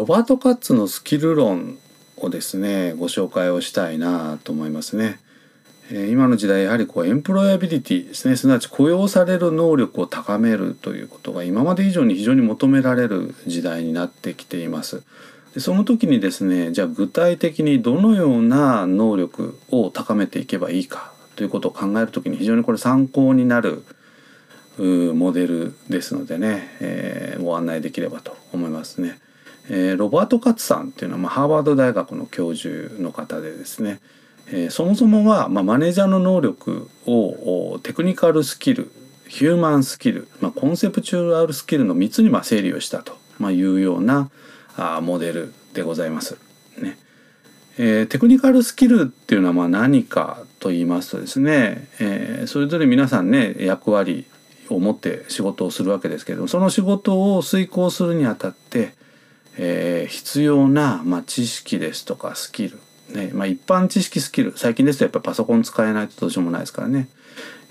ロバート・カッツのスキル論をですねご紹介をしたいなと思いますね。今の時代やはりこうエンプロイアビリティですねすなわち雇用される能力を高めるということが今まで以上に非常に求められる時代になってきています。でその時にですねじゃあ具体的にどのような能力を高めていけばいいかということを考える時に非常にこれ参考になるモデルですのでね、えー、ご案内できればと思いますね。えー、ロバート・カツさんっていうのは、まあ、ハーバード大学の教授の方でですね、えー、そもそもは、まあ、マネージャーの能力をテクニカルスキルヒューマンスキル、まあ、コンセプチュアルスキルの3つにまあ整理をしたと、まあ、いうようなあモデルでございます。ねえー、テクニカルスキルっていうのはまあ何かと言いますとですね、えー、それぞれ皆さんね役割を持って仕事をするわけですけれどもその仕事を遂行するにあたって、えー、必要な、まあ、知識ですとかスキル、ねまあ、一般知識スキル。最近ですとやっぱパソコン使えないとどうしようもないですからね、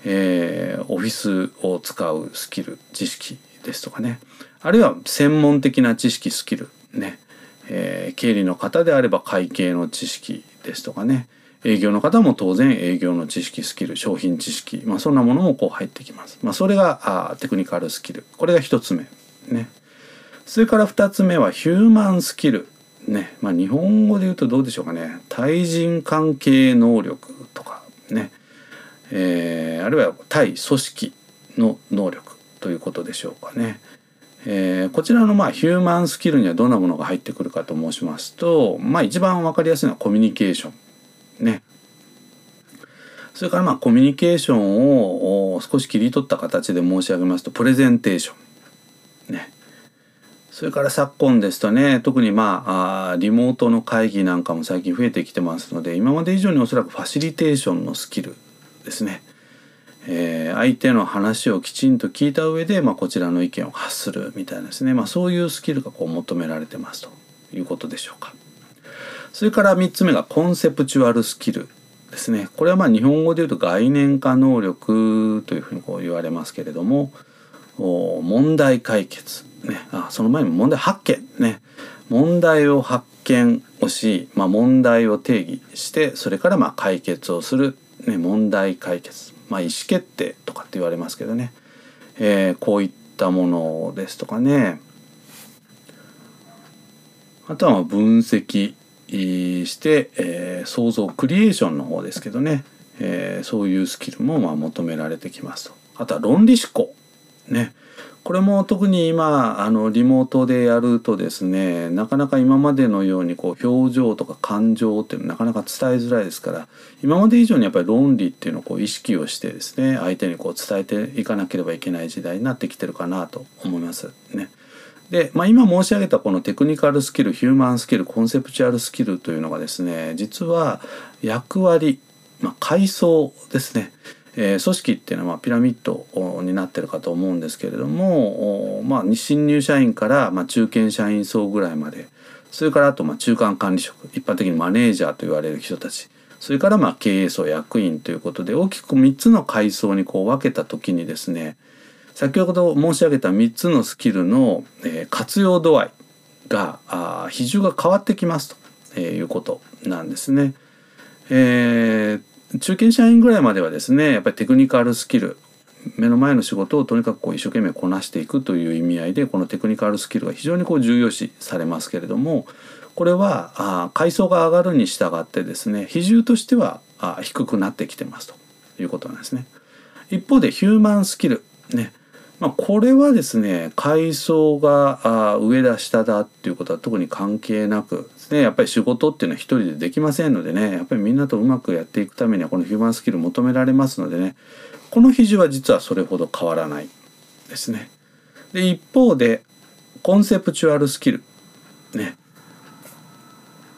えー、オフィスを使うスキル知識ですとかね。あるいは専門的な知識スキル。ね、えー、経理の方であれば会計の知識ですとかね。営業の方も当然営業の知識スキル商品知識、まあ、そんなものもこう入ってきます。まあ、それがあテクニカルスキル。これが1つ目。ね。それから2つ目はヒューマンスキルね、まあ、日本語で言うとどうでしょうかね対人関係能力とかね、えー、あるいは対組織の能力ということでしょうかね。えー、こちらのまあヒューマンスキルにはどんなものが入ってくるかと申しますと、まあ、一番分かりやすいのはコミュニケーションね。それからまあコミュニケーションを少し切り取った形で申し上げますとプレゼンテーション。ね。それから昨今ですとね特にまあリモートの会議なんかも最近増えてきてますので今まで以上におそらくファシリテーションのスキルですね。えー、相手の話をきちんと聞いた上で、まあ、こちらの意見を発するみたいなですね、まあ、そういうスキルがこう求められてますということでしょうか。それから3つ目がコンセプチュアルスキルですね。これはまあ日本語で言うと概念化能力というふうにこう言われますけれども問題解決、ね、あその前に問題発見。ね。問題を発見をし、まあ、問題を定義してそれからまあ解決をする、ね、問題解決、まあ、意思決定とかって言われますけどね、えー、こういったものですとかね。あとは分析して、えー、創造クリエーションの方ですけどね、えー、そういうスキルもまあ求められてきますと。あとは論理思考。ね。これも特に今あのリモートでやるとですねなかなか今までのようにこう表情とか感情っていうのはなかなか伝えづらいですから今まで以上にやっぱり論理っていうのをこう意識をしてですね相手にこう伝えていかなければいけない時代になってきてるかなと思いますね。で、まあ、今申し上げたこのテクニカルスキルヒューマンスキルコンセプチュアルスキルというのがですね実は役割、まあ、階層ですね、えー、組織っていうのはピラミッドになってるかと思うんですけれども、まあ、新入社員からま中堅社員層ぐらいまでそれからあとま中間管理職一般的にマネージャーと言われる人たちそれからまあ経営層役員ということで大きく3つの階層にこう分けた時にですね先ほど申し上げた3つのスキルの、えー、活用度合いがあ比重が変わってきますということなんですね。えー、中堅社員ぐらいまではですねやっぱりテクニカルスキル目の前の仕事をとにかくこう一生懸命こなしていくという意味合いでこのテクニカルスキルが非常にこう重要視されますけれどもこれはあ階層が上がるに従ってですね比重としてはあ低くなってきてますということなんですね。一方でヒューマンスキルねまあ、これはですね階層が上だ下だっていうことは特に関係なくですねやっぱり仕事っていうのは一人でできませんのでねやっぱりみんなとうまくやっていくためにはこのヒューマンスキル求められますのでねこの比重は実はそれほど変わらないですね。で一方でコンセプチュアルスキルね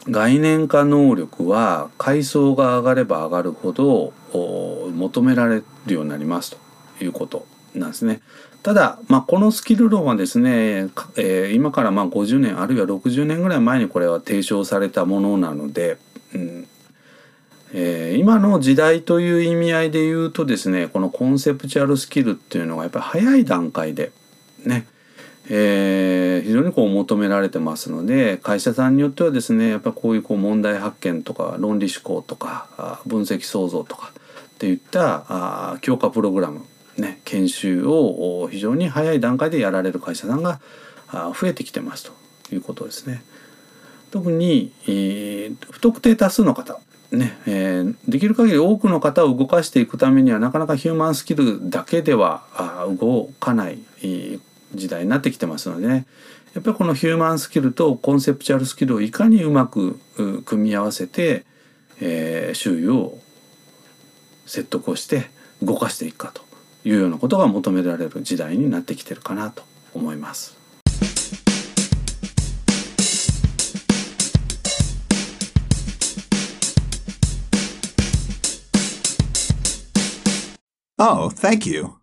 概念化能力は階層が上がれば上がるほど求められるようになりますということなんですね。ただ、まあ、このスキル論はですね、えー、今からまあ50年あるいは60年ぐらい前にこれは提唱されたものなので、うんえー、今の時代という意味合いで言うとですねこのコンセプチュアルスキルっていうのがやっぱり早い段階でね、えー、非常にこう求められてますので会社さんによってはですねやっぱこういうこう問題発見とか論理思考とか分析創造とかっていったあ強化プログラム、ね、研修を非常に早い段階でやられる会社さんが増えてきてますということですね。特に、えー、不特定多数の方ねえー、できる限り多くの方を動かしていくためにはなかなかヒューマンスキルだけでは動かない、えー、時代になってきてますのでねやっぱりこのヒューマンスキルとコンセプチュアルスキルをいかにうまく組み合わせて、えー、周囲を説得をして動かしていくかというようなことが求められる時代になってきてるかなと思います。Oh, thank you.